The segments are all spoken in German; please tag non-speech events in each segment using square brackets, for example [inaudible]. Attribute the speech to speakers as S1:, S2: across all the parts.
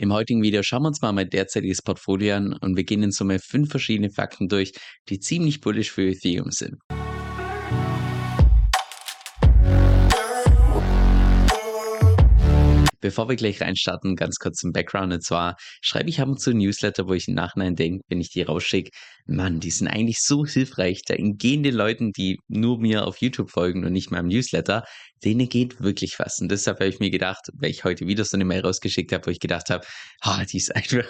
S1: Im heutigen Video schauen wir uns mal mein derzeitiges Portfolio an und wir gehen in Summe fünf verschiedene Fakten durch, die ziemlich bullish für Ethereum sind. Bevor wir gleich reinstarten, ganz kurz zum Background. Und zwar schreibe ich ab und zu Newsletter, wo ich im Nachhinein denke, wenn ich die rausschicke, Mann, die sind eigentlich so hilfreich. Da gehen den Leuten, die nur mir auf YouTube folgen und nicht meinem Newsletter, denen geht wirklich was. Und deshalb habe ich mir gedacht, weil ich heute wieder so eine Mail rausgeschickt habe, wo ich gedacht habe, ah, die ist [laughs] einfach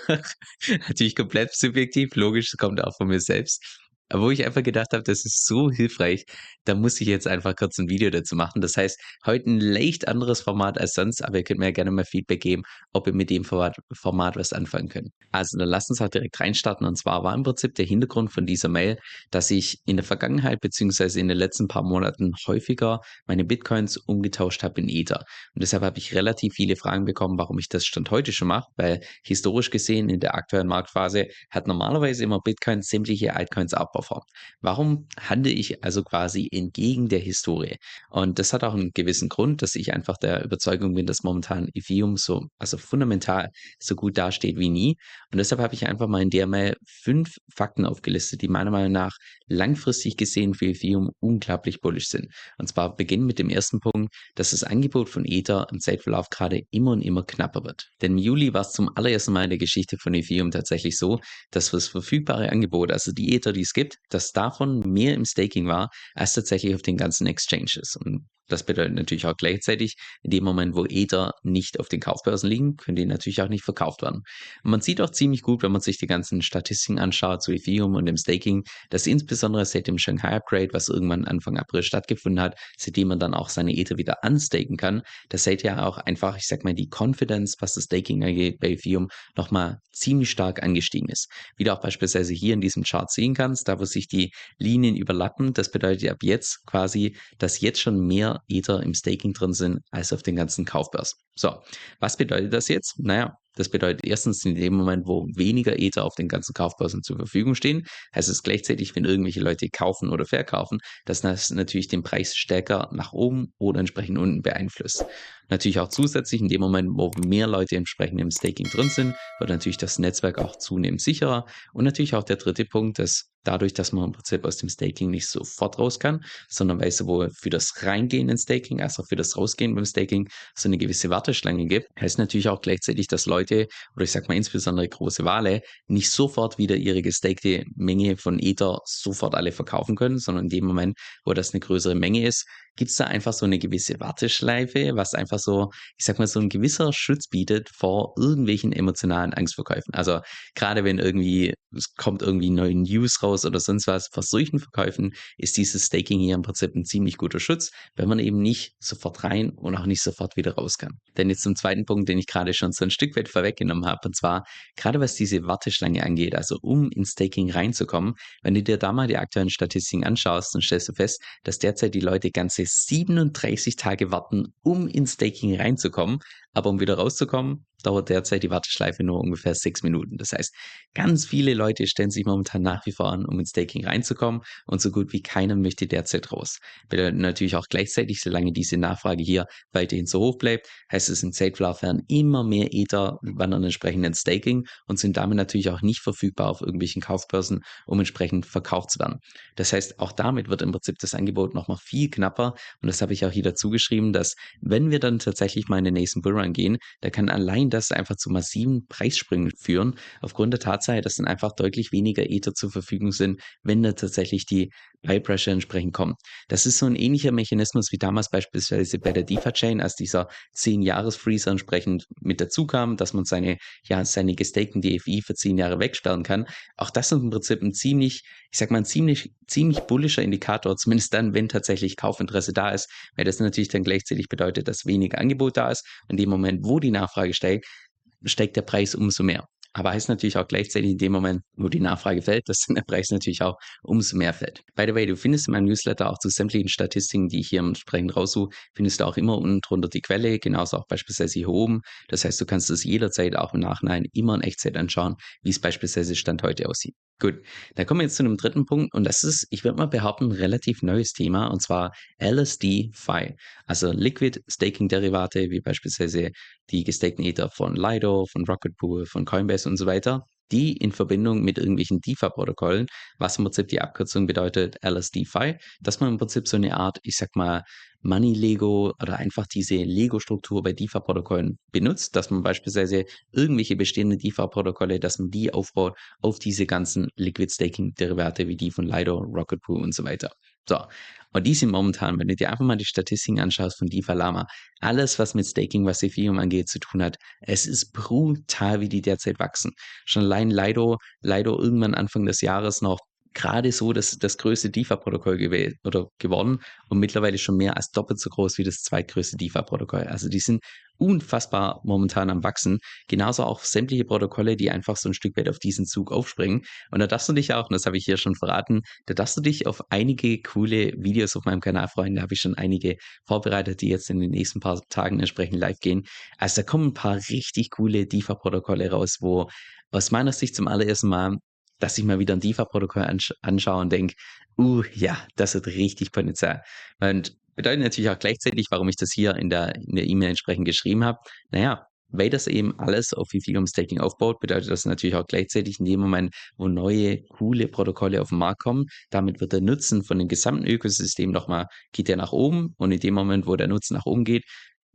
S1: natürlich komplett subjektiv, logisch, kommt auch von mir selbst wo ich einfach gedacht habe, das ist so hilfreich, da muss ich jetzt einfach kurz ein Video dazu machen. Das heißt, heute ein leicht anderes Format als sonst, aber ihr könnt mir ja gerne mal Feedback geben, ob ihr mit dem Format, was anfangen könnt. Also dann lasst uns auch direkt reinstarten. Und zwar war im Prinzip der Hintergrund von dieser Mail, dass ich in der Vergangenheit beziehungsweise in den letzten paar Monaten häufiger meine Bitcoins umgetauscht habe in Ether. Und deshalb habe ich relativ viele Fragen bekommen, warum ich das Stand heute schon mache, weil historisch gesehen in der aktuellen Marktphase hat normalerweise immer Bitcoin sämtliche Altcoins abbaut Vorform. Warum handle ich also quasi entgegen der Historie? Und das hat auch einen gewissen Grund, dass ich einfach der Überzeugung bin, dass momentan Ethereum so, also fundamental so gut dasteht wie nie. Und deshalb habe ich einfach mal in der Mail fünf Fakten aufgelistet, die meiner Meinung nach langfristig gesehen für Ethereum unglaublich bullish sind. Und zwar beginnen mit dem ersten Punkt, dass das Angebot von Ether im Zeitverlauf gerade immer und immer knapper wird. Denn im Juli war es zum allerersten Mal in der Geschichte von Ethereum tatsächlich so, dass das verfügbare Angebot, also die Ether, die es gibt, dass davon mehr im Staking war, als tatsächlich auf den ganzen Exchanges. Und das bedeutet natürlich auch gleichzeitig, in dem Moment, wo Ether nicht auf den Kaufbörsen liegen, können die natürlich auch nicht verkauft werden. Und man sieht auch ziemlich gut, wenn man sich die ganzen Statistiken anschaut zu Ethereum und dem Staking, dass insbesondere seit dem Shanghai Upgrade, was irgendwann Anfang April stattgefunden hat, seitdem man dann auch seine Ether wieder unstaken kann, das seht ja auch einfach, ich sag mal, die Confidence, was das Staking angeht bei Ethereum, nochmal ziemlich stark angestiegen ist. Wie du auch beispielsweise hier in diesem Chart sehen kannst, da wo sich die Linien überlappen, das bedeutet ab jetzt quasi, dass jetzt schon mehr Ether im Staking drin sind, als auf den ganzen Kaufbörsen. So, was bedeutet das jetzt? Naja, das bedeutet erstens in dem Moment, wo weniger Ether auf den ganzen Kaufbörsen zur Verfügung stehen, heißt es gleichzeitig, wenn irgendwelche Leute kaufen oder verkaufen, dass das natürlich den Preis stärker nach oben oder entsprechend unten beeinflusst. Natürlich auch zusätzlich in dem Moment, wo mehr Leute entsprechend im Staking drin sind, wird natürlich das Netzwerk auch zunehmend sicherer. Und natürlich auch der dritte Punkt, dass dadurch, dass man im Prinzip aus dem Staking nicht sofort raus kann, sondern weil es sowohl für das Reingehen in Staking als auch für das Rausgehen beim Staking so eine gewisse Warteschlange gibt, heißt natürlich auch gleichzeitig, dass Leute oder ich sag mal insbesondere große Wale nicht sofort wieder ihre gestakte Menge von Ether sofort alle verkaufen können, sondern in dem Moment, wo das eine größere Menge ist, gibt es da einfach so eine gewisse Warteschleife, was einfach so, ich sag mal, so ein gewisser Schutz bietet vor irgendwelchen emotionalen Angstverkäufen. Also gerade wenn irgendwie, es kommt irgendwie neue News raus oder sonst was, vor solchen Verkäufen ist dieses Staking hier im Prinzip ein ziemlich guter Schutz, wenn man eben nicht sofort rein und auch nicht sofort wieder raus kann. Denn jetzt zum zweiten Punkt, den ich gerade schon so ein Stück weit vorweggenommen habe, und zwar gerade was diese Warteschlange angeht, also um ins Staking reinzukommen, wenn du dir da mal die aktuellen Statistiken anschaust, dann stellst du fest, dass derzeit die Leute ganze 37 Tage warten, um ins Staking reinzukommen. Aber um wieder rauszukommen, dauert derzeit die Warteschleife nur ungefähr sechs Minuten. Das heißt, ganz viele Leute stellen sich momentan nach wie vor an, um ins Staking reinzukommen und so gut wie keiner möchte derzeit raus. Bedeutet natürlich auch gleichzeitig, solange diese Nachfrage hier weiterhin so hoch bleibt, heißt es im Zeitverlauf werden immer mehr Ether wandern entsprechend ins Staking und sind damit natürlich auch nicht verfügbar auf irgendwelchen Kaufbörsen, um entsprechend verkauft zu werden. Das heißt, auch damit wird im Prinzip das Angebot nochmal viel knapper und das habe ich auch hier dazu geschrieben, dass wenn wir dann tatsächlich mal in den nächsten Bullrun gehen, da kann allein das einfach zu massiven Preissprüngen führen, aufgrund der Tatsache, dass dann einfach deutlich weniger Ether zur Verfügung sind, wenn da tatsächlich die Buy Pressure entsprechend kommt. Das ist so ein ähnlicher Mechanismus wie damals beispielsweise bei der DeFi-Chain, als dieser 10-Jahres-Freezer entsprechend mit dazu kam, dass man seine, ja, seine gestakten DFI für 10 Jahre wegsperren kann. Auch das ist im Prinzip ein ziemlich, ich sag mal, ein ziemlich, ziemlich bullischer Indikator, zumindest dann, wenn tatsächlich Kaufinteresse da ist, weil das natürlich dann gleichzeitig bedeutet, dass weniger Angebot da ist. In dem Moment, wo die Nachfrage steigt, steigt der Preis umso mehr. Aber heißt natürlich auch gleichzeitig in dem Moment, wo die Nachfrage fällt, dass der Preis natürlich auch umso mehr fällt. By the way, du findest in meinem Newsletter auch zu sämtlichen Statistiken, die ich hier entsprechend raussuche, findest du auch immer unten drunter die Quelle, genauso auch beispielsweise hier oben. Das heißt, du kannst es jederzeit auch im Nachhinein immer in Echtzeit anschauen, wie es beispielsweise Stand heute aussieht. Gut, da kommen wir jetzt zu einem dritten Punkt und das ist, ich würde mal behaupten, 'n relativ neues Thema und zwar LSD-Fi. Also Liquid Staking Derivate, wie beispielsweise die gestakten Ether von Lido, von Rocket Pool, von Coinbase und so weiter, die in Verbindung mit irgendwelchen DeFi-Protokollen, was im Prinzip die Abkürzung bedeutet LSD-Fi, dass man im Prinzip so eine Art, ich sag mal, Money Lego oder einfach diese Lego-Struktur bei DeFi-Protokollen benutzt, dass man beispielsweise irgendwelche bestehenden DeFi-Protokolle, dass man die aufbaut auf diese ganzen Liquid Staking-Derivate wie die von Lido, Rocket Pool und so weiter. So, und die sind momentan, wenn du dir einfach mal die Statistiken anschaust von DeFi Lama, alles, was mit Staking, was Ethereum angeht, zu tun hat, es ist brutal, wie die derzeit wachsen. Schon allein Lido, Lido irgendwann Anfang des Jahres noch gerade so das, das größte DeFi-Protokoll gewählt oder geworden und mittlerweile schon mehr als doppelt so groß wie das zweitgrößte DeFi-Protokoll. Also die sind unfassbar momentan am Wachsen. Genauso auch sämtliche Protokolle, die einfach so ein Stück weit auf diesen Zug aufspringen. Und da darfst du dich auch, und das habe ich hier schon verraten, da darfst du dich auf einige coole Videos auf meinem Kanal freuen. Da habe ich schon einige vorbereitet, die jetzt in den nächsten paar Tagen entsprechend live gehen. Also da kommen ein paar richtig coole DeFi-Protokolle raus, wo aus meiner Sicht zum allerersten Mal dass ich mal wieder ein DeFi-Protokoll ansch anschaue und denke, uh, ja, das hat richtig Potenzial. Und bedeutet natürlich auch gleichzeitig, warum ich das hier in der E-Mail entsprechend geschrieben habe. Naja, weil das eben alles auf Ethereum Staking aufbaut, bedeutet das natürlich auch gleichzeitig in dem Moment, wo neue, coole Protokolle auf den Markt kommen, damit wird der Nutzen von dem gesamten Ökosystem nochmal, geht der nach oben und in dem Moment, wo der Nutzen nach oben geht,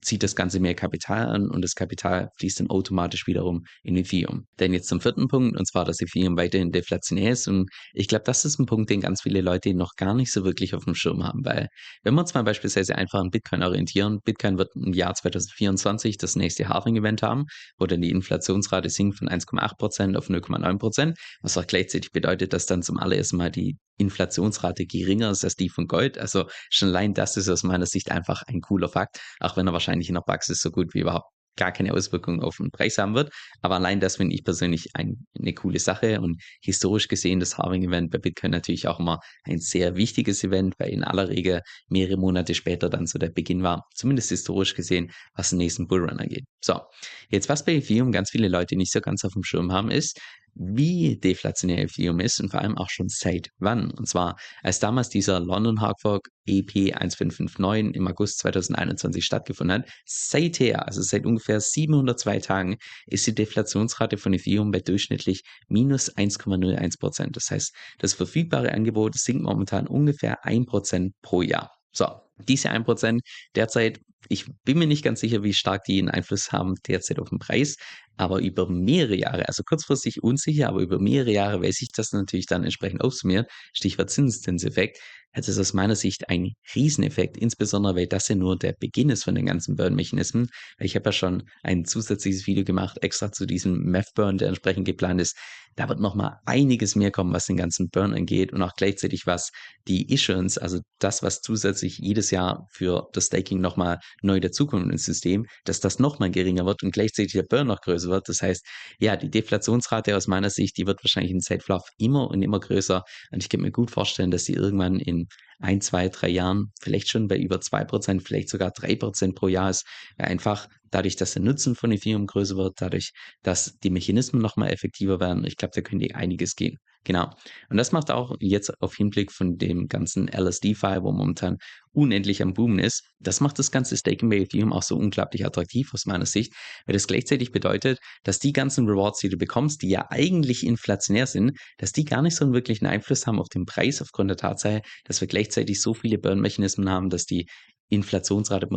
S1: zieht das Ganze mehr Kapital an und das Kapital fließt dann automatisch wiederum in Ethereum. Denn jetzt zum vierten Punkt, und zwar, dass Ethereum weiterhin deflationär ist. Und ich glaube, das ist ein Punkt, den ganz viele Leute noch gar nicht so wirklich auf dem Schirm haben, weil wenn wir uns mal beispielsweise einfach an Bitcoin orientieren, Bitcoin wird im Jahr 2024 das nächste Halving-Event haben, wo dann die Inflationsrate sinkt von 1,8% auf 0,9%, was auch gleichzeitig bedeutet, dass dann zum allerersten Mal die Inflationsrate geringer ist als die von Gold. Also schon allein das ist aus meiner Sicht einfach ein cooler Fakt, auch wenn er wahrscheinlich in der Praxis so gut wie überhaupt gar keine Auswirkungen auf den Preis haben wird. Aber allein das finde ich persönlich ein, eine coole Sache und historisch gesehen das Halving-Event bei Bitcoin natürlich auch immer ein sehr wichtiges Event, weil in aller Regel mehrere Monate später dann so der Beginn war, zumindest historisch gesehen, was den nächsten Bullrun angeht. So, jetzt was bei Ethereum ganz viele Leute nicht so ganz auf dem Schirm haben, ist, wie deflationär Ethereum ist und vor allem auch schon seit wann. Und zwar, als damals dieser London Hawkfork EP 1559 im August 2021 stattgefunden hat, seither, also seit ungefähr 702 Tagen, ist die Deflationsrate von Ethereum bei durchschnittlich minus 1,01 Prozent. Das heißt, das verfügbare Angebot sinkt momentan ungefähr 1 Prozent pro Jahr. So, diese 1 Prozent derzeit ich bin mir nicht ganz sicher, wie stark die einen Einfluss haben derzeit auf den Preis, aber über mehrere Jahre, also kurzfristig unsicher, aber über mehrere Jahre weiß ich das natürlich dann entsprechend aufsummieren, Stichwort Zinseszinseffekt, hat es aus meiner Sicht einen Rieseneffekt, insbesondere weil das ja nur der Beginn ist von den ganzen Burn-Mechanismen. Ich habe ja schon ein zusätzliches Video gemacht, extra zu diesem Meth-Burn, der entsprechend geplant ist. Da wird nochmal einiges mehr kommen, was den ganzen Burn angeht und auch gleichzeitig was die Issuance, also das, was zusätzlich jedes Jahr für das Staking nochmal neu dazukommt ins System, dass das nochmal geringer wird und gleichzeitig der Burn noch größer wird. Das heißt, ja, die Deflationsrate aus meiner Sicht, die wird wahrscheinlich in Zeitverlauf immer und immer größer und ich kann mir gut vorstellen, dass sie irgendwann in ein, zwei, drei Jahren vielleicht schon bei über zwei Prozent, vielleicht sogar drei Prozent pro Jahr ist, weil einfach dadurch, dass der Nutzen von Ethereum größer wird, dadurch, dass die Mechanismen nochmal effektiver werden, ich glaube, da könnte einiges gehen. Genau. Und das macht auch jetzt auf Hinblick von dem ganzen LSD-File, wo momentan unendlich am Boomen ist, das macht das ganze Staking bei Ethereum auch so unglaublich attraktiv aus meiner Sicht, weil das gleichzeitig bedeutet, dass die ganzen Rewards, die du bekommst, die ja eigentlich inflationär sind, dass die gar nicht so einen wirklichen Einfluss haben auf den Preis aufgrund der Tatsache, dass wir gleichzeitig so viele Burn-Mechanismen haben, dass die Inflationsrate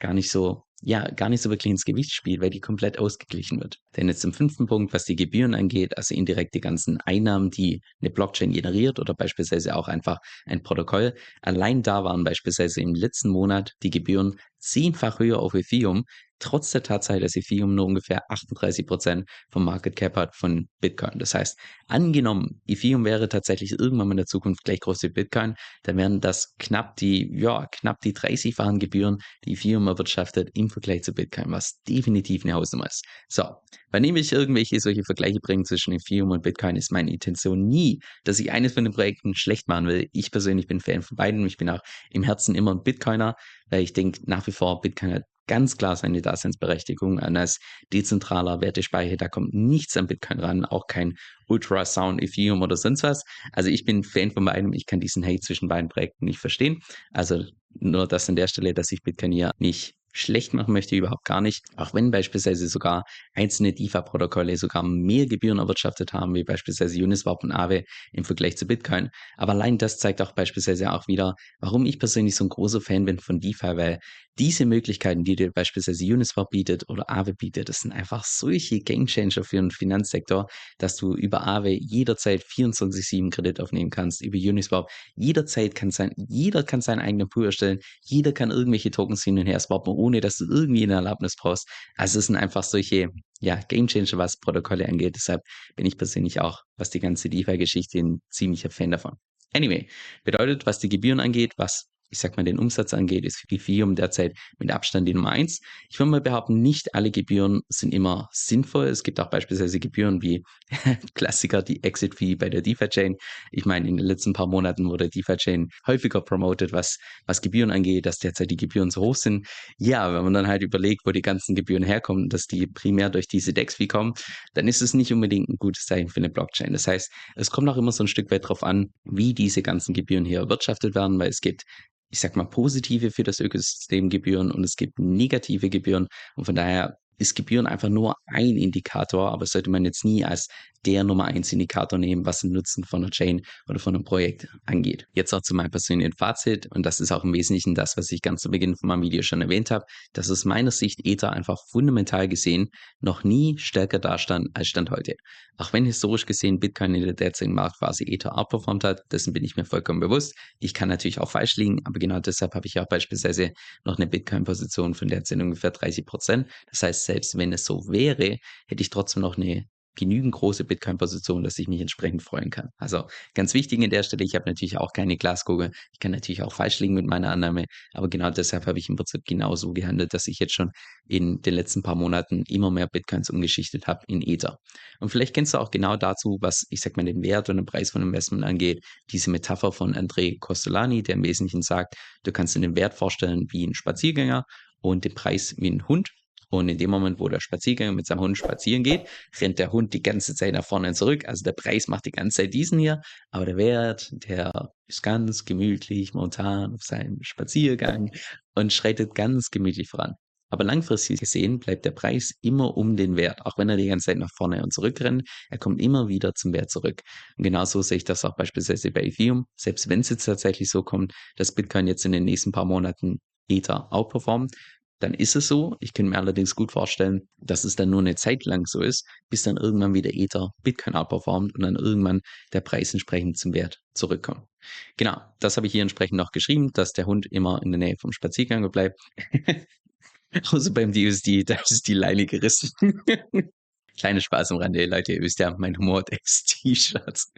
S1: gar nicht so, ja, gar nicht so wirklich ins Gewicht spielt, weil die komplett ausgeglichen wird. Denn jetzt zum fünften Punkt, was die Gebühren angeht, also indirekt die ganzen Einnahmen, die eine Blockchain generiert oder beispielsweise auch einfach ein Protokoll. Allein da waren beispielsweise im letzten Monat die Gebühren zehnfach höher auf Ethereum trotz der Tatsache, dass Ethereum nur ungefähr 38 Prozent vom Market Cap hat von Bitcoin. Das heißt, angenommen, Ethereum wäre tatsächlich irgendwann in der Zukunft gleich groß wie Bitcoin, dann wären das knapp die, ja, knapp die 30-fachen Gebühren, die Ethereum erwirtschaftet im Vergleich zu Bitcoin, was definitiv eine Hausnummer ist. So, wenn ich irgendwelche solche Vergleiche bringe zwischen Ethereum und Bitcoin, ist meine Intention nie, dass ich eines von den Projekten schlecht machen will. Ich persönlich bin Fan von beiden. Ich bin auch im Herzen immer ein Bitcoiner, weil ich denke nach wie vor, Bitcoin hat ganz klar seine Daseinsberechtigung an als dezentraler Wertespeicher. Da kommt nichts an Bitcoin ran, auch kein Ultrasound, Ethereum oder sonst was. Also ich bin Fan von beidem. Ich kann diesen Hate zwischen beiden Projekten nicht verstehen. Also nur das an der Stelle, dass ich Bitcoin hier nicht schlecht machen möchte, überhaupt gar nicht. Auch wenn beispielsweise sogar einzelne DeFi-Protokolle sogar mehr Gebühren erwirtschaftet haben, wie beispielsweise Uniswap und Aave im Vergleich zu Bitcoin. Aber allein das zeigt auch beispielsweise auch wieder, warum ich persönlich so ein großer Fan bin von DeFi, weil diese Möglichkeiten, die dir beispielsweise Uniswap bietet oder Aave bietet, das sind einfach solche Gamechanger für den Finanzsektor, dass du über Aave jederzeit 24-7 Kredit aufnehmen kannst, über Uniswap jederzeit kann sein, jeder kann seinen eigenen Pool erstellen, jeder kann irgendwelche Tokens hin und her swappen, ohne dass du irgendwie eine Erlaubnis brauchst. Also es sind einfach solche ja, Gamechanger, was Protokolle angeht. Deshalb bin ich persönlich auch, was die ganze DeFi-Geschichte, ein ziemlicher Fan davon. Anyway, bedeutet, was die Gebühren angeht, was ich sag mal, den Umsatz angeht, ist Ethereum derzeit mit Abstand die Nummer eins. Ich würde mal behaupten, nicht alle Gebühren sind immer sinnvoll. Es gibt auch beispielsweise Gebühren wie [laughs] Klassiker, die Exit-Fee bei der DeFi-Chain. Ich meine, in den letzten paar Monaten wurde DeFi-Chain häufiger promoted, was, was Gebühren angeht, dass derzeit die Gebühren so hoch sind. Ja, wenn man dann halt überlegt, wo die ganzen Gebühren herkommen, dass die primär durch diese Dex-Fee kommen, dann ist es nicht unbedingt ein gutes Zeichen für eine Blockchain. Das heißt, es kommt auch immer so ein Stück weit darauf an, wie diese ganzen Gebühren hier erwirtschaftet werden, weil es gibt ich sag mal, positive für das Ökosystem Gebühren und es gibt negative Gebühren. Und von daher ist Gebühren einfach nur ein Indikator, aber sollte man jetzt nie als der Nummer eins Indikator nehmen, was den Nutzen von einer Chain oder von einem Projekt angeht. Jetzt auch zu meinem persönlichen Fazit und das ist auch im Wesentlichen das, was ich ganz zu Beginn von meinem Video schon erwähnt habe, dass aus meiner Sicht Ether einfach fundamental gesehen noch nie stärker dastand als Stand heute. Auch wenn historisch gesehen Bitcoin in der derzeitigen Marktphase Ether outperformt hat, dessen bin ich mir vollkommen bewusst. Ich kann natürlich auch falsch liegen, aber genau deshalb habe ich auch beispielsweise noch eine Bitcoin-Position von derzeit ungefähr 30 Prozent. Das heißt, selbst wenn es so wäre, hätte ich trotzdem noch eine genügend große Bitcoin-Position, dass ich mich entsprechend freuen kann. Also ganz wichtig in der Stelle, ich habe natürlich auch keine Glaskugel. Ich kann natürlich auch falsch liegen mit meiner Annahme, aber genau deshalb habe ich im Prinzip genauso gehandelt, dass ich jetzt schon in den letzten paar Monaten immer mehr Bitcoins umgeschichtet habe in Ether. Und vielleicht kennst du auch genau dazu, was ich sag mal den Wert und den Preis von Investment angeht, diese Metapher von André Costolani, der im Wesentlichen sagt, du kannst dir den Wert vorstellen wie ein Spaziergänger und den Preis wie ein Hund. Und in dem Moment, wo der Spaziergänger mit seinem Hund spazieren geht, rennt der Hund die ganze Zeit nach vorne und zurück. Also der Preis macht die ganze Zeit diesen hier, aber der Wert, der ist ganz gemütlich momentan auf seinem Spaziergang und schreitet ganz gemütlich voran. Aber langfristig gesehen bleibt der Preis immer um den Wert, auch wenn er die ganze Zeit nach vorne und zurück rennt. Er kommt immer wieder zum Wert zurück. Und genauso sehe ich das auch beispielsweise bei Ethereum. Selbst wenn es jetzt tatsächlich so kommt, dass Bitcoin jetzt in den nächsten paar Monaten Ether outperformt, dann ist es so. Ich könnte mir allerdings gut vorstellen, dass es dann nur eine Zeit lang so ist, bis dann irgendwann wieder Ether Bitcoin outperformt und dann irgendwann der Preis entsprechend zum Wert zurückkommt. Genau, das habe ich hier entsprechend noch geschrieben, dass der Hund immer in der Nähe vom Spaziergang bleibt. [laughs] Außer beim DUSD, da ist die Leine gerissen. [laughs] Kleiner Spaß am Rande, Leute, ihr wisst ja, mein Humor ist T-Shirts.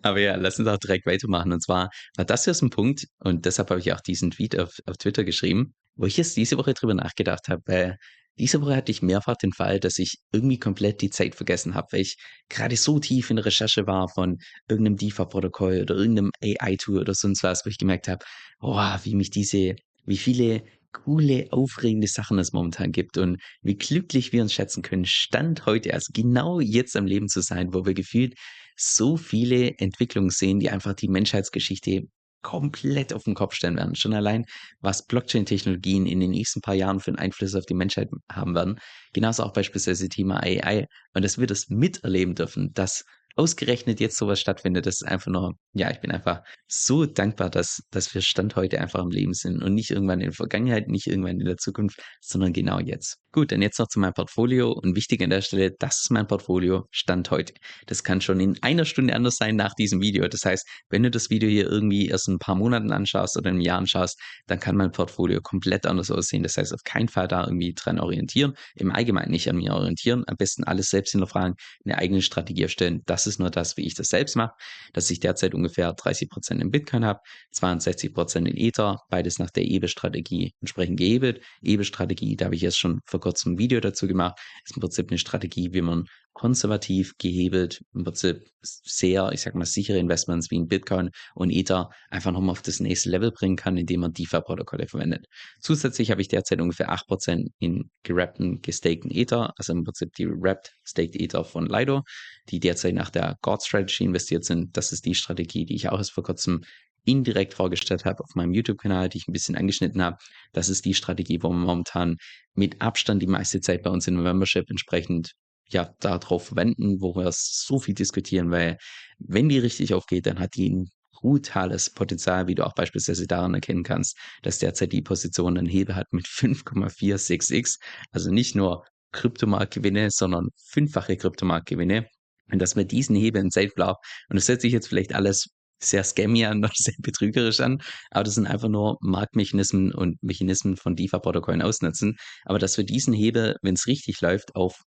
S1: Aber ja, lass uns auch direkt weitermachen. Und zwar war das hier so ein Punkt, und deshalb habe ich auch diesen Tweet auf, auf Twitter geschrieben, wo ich jetzt diese Woche drüber nachgedacht habe, weil diese Woche hatte ich mehrfach den Fall, dass ich irgendwie komplett die Zeit vergessen habe, weil ich gerade so tief in der Recherche war von irgendeinem DeFi-Protokoll oder irgendeinem AI-Tool oder sonst was, wo ich gemerkt habe, oh, wie mich diese, wie viele coole, aufregende Sachen es momentan gibt und wie glücklich wir uns schätzen können, Stand heute, also genau jetzt am Leben zu sein, wo wir gefühlt so viele Entwicklungen sehen, die einfach die Menschheitsgeschichte komplett auf den Kopf stellen werden. Schon allein, was Blockchain-Technologien in den nächsten paar Jahren für einen Einfluss auf die Menschheit haben werden. Genauso auch beispielsweise Thema AI. Und dass wir das miterleben dürfen, dass ausgerechnet jetzt sowas stattfindet, das ist einfach nur, ja, ich bin einfach so dankbar, dass, dass wir Stand heute einfach am Leben sind und nicht irgendwann in der Vergangenheit, nicht irgendwann in der Zukunft, sondern genau jetzt. Gut, dann jetzt noch zu meinem Portfolio und wichtig an der Stelle, das ist mein Portfolio Stand heute. Das kann schon in einer Stunde anders sein nach diesem Video. Das heißt, wenn du das Video hier irgendwie erst ein paar Monaten anschaust oder ein Jahr anschaust, dann kann mein Portfolio komplett anders aussehen. Das heißt, auf keinen Fall da irgendwie dran orientieren. Im Allgemeinen nicht an mir orientieren. Am besten alles selbst hinterfragen, eine eigene Strategie erstellen. Das ist nur das, wie ich das selbst mache, dass ich derzeit ungefähr 30 Prozent in Bitcoin habe, 62 Prozent in Ether, beides nach der EBE-Strategie entsprechend gehebelt. EBE-Strategie, da habe ich jetzt schon vor kurzem ein Video dazu gemacht. Ist im Prinzip eine Strategie, wie man konservativ gehebelt, im Prinzip sehr, ich sag mal, sichere Investments wie in Bitcoin und Ether einfach nochmal auf das nächste Level bringen kann, indem man DeFi-Protokolle verwendet. Zusätzlich habe ich derzeit ungefähr 8% in gerappten, gestakten Ether, also im Prinzip die Wrapped Staked Ether von Lido, die derzeit nach der God Strategy investiert sind. Das ist die Strategie, die ich auch erst vor kurzem indirekt vorgestellt habe auf meinem YouTube-Kanal, die ich ein bisschen angeschnitten habe. Das ist die Strategie, wo wir momentan mit Abstand die meiste Zeit bei uns in Membership entsprechend ja darauf verwenden, wo wir so viel diskutieren, weil wenn die richtig aufgeht, dann hat die ein brutales Potenzial, wie du auch beispielsweise daran erkennen kannst, dass derzeit die Position einen Hebel hat mit 5,46x, also nicht nur Kryptomarktgewinne, sondern fünffache Kryptomarktgewinne. Und dass wir diesen Hebel in Safe Blau, und das hört sich jetzt vielleicht alles sehr scammy an [laughs] oder sehr betrügerisch an, aber das sind einfach nur Marktmechanismen und Mechanismen von DeFi-Protokollen ausnutzen. Aber dass wir diesen Hebel, wenn es richtig läuft, auf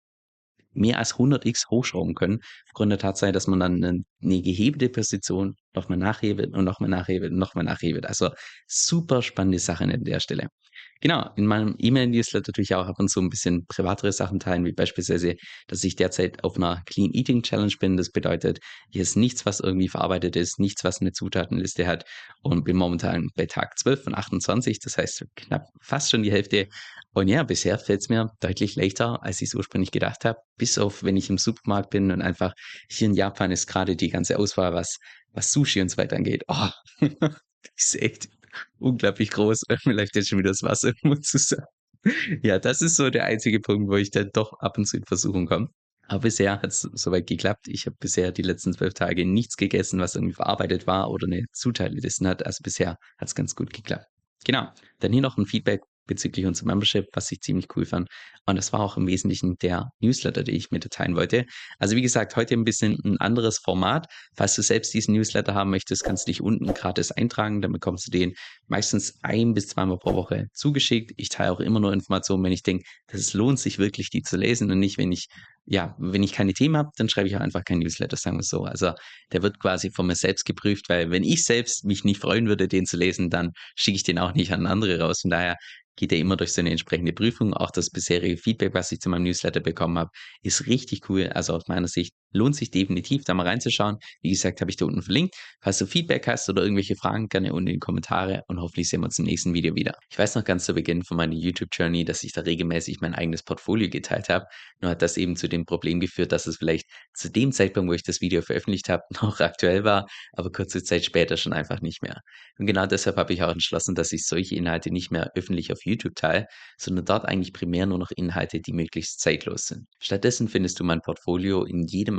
S1: mehr als 100x hochschrauben können, aufgrund der Tatsache, dass man dann eine, gehebelte Position nochmal nachhebelt und nochmal nachhebelt und nochmal nachhebelt. Also super spannende Sache an der Stelle. Genau, in meinem E-Mail-Newsletter natürlich auch ab und zu ein bisschen privatere Sachen teilen, wie beispielsweise, dass ich derzeit auf einer Clean Eating Challenge bin. Das bedeutet, hier ist nichts, was irgendwie verarbeitet ist, nichts, was eine Zutatenliste hat und bin momentan bei Tag 12 von 28, das heißt knapp fast schon die Hälfte. Und ja, bisher fällt es mir deutlich leichter, als ich es ursprünglich gedacht habe. Bis auf, wenn ich im Supermarkt bin und einfach hier in Japan ist gerade die ganze Auswahl, was, was Sushi und so weiter angeht. Oh, [laughs] ist echt unglaublich groß. Läuft jetzt schon wieder das Wasser im Mund zusammen. Ja, das ist so der einzige Punkt, wo ich dann doch ab und zu in Versuchung komme. Aber bisher hat es soweit geklappt. Ich habe bisher die letzten zwölf Tage nichts gegessen, was irgendwie verarbeitet war oder eine Zutatenliste hat. Also bisher hat es ganz gut geklappt. Genau. Dann hier noch ein Feedback bezüglich unserer Membership, was ich ziemlich cool fand. Und das war auch im Wesentlichen der Newsletter, den ich mit teilen wollte. Also wie gesagt, heute ein bisschen ein anderes Format. Falls du selbst diesen Newsletter haben möchtest, kannst du dich unten gratis eintragen. Dann bekommst du den meistens ein bis zweimal pro Woche zugeschickt. Ich teile auch immer nur Informationen, wenn ich denke, es lohnt sich wirklich, die zu lesen und nicht, wenn ich ja, wenn ich keine Themen habe, dann schreibe ich auch einfach kein Newsletter, sagen wir so. Also der wird quasi von mir selbst geprüft, weil wenn ich selbst mich nicht freuen würde, den zu lesen, dann schicke ich den auch nicht an andere raus. Von daher geht er immer durch so eine entsprechende Prüfung. Auch das bisherige Feedback, was ich zu meinem Newsletter bekommen habe, ist richtig cool. Also aus meiner Sicht lohnt sich definitiv, da mal reinzuschauen. Wie gesagt, habe ich da unten verlinkt. Falls du Feedback hast oder irgendwelche Fragen, gerne unten in die Kommentare und hoffentlich sehen wir uns im nächsten Video wieder. Ich weiß noch ganz zu Beginn von meiner YouTube-Journey, dass ich da regelmäßig mein eigenes Portfolio geteilt habe. Nur hat das eben zu dem Problem geführt, dass es vielleicht zu dem Zeitpunkt, wo ich das Video veröffentlicht habe, [laughs] noch aktuell war, aber kurze Zeit später schon einfach nicht mehr. Und genau deshalb habe ich auch entschlossen, dass ich solche Inhalte nicht mehr öffentlich auf YouTube teile, sondern dort eigentlich primär nur noch Inhalte, die möglichst zeitlos sind. Stattdessen findest du mein Portfolio in jedem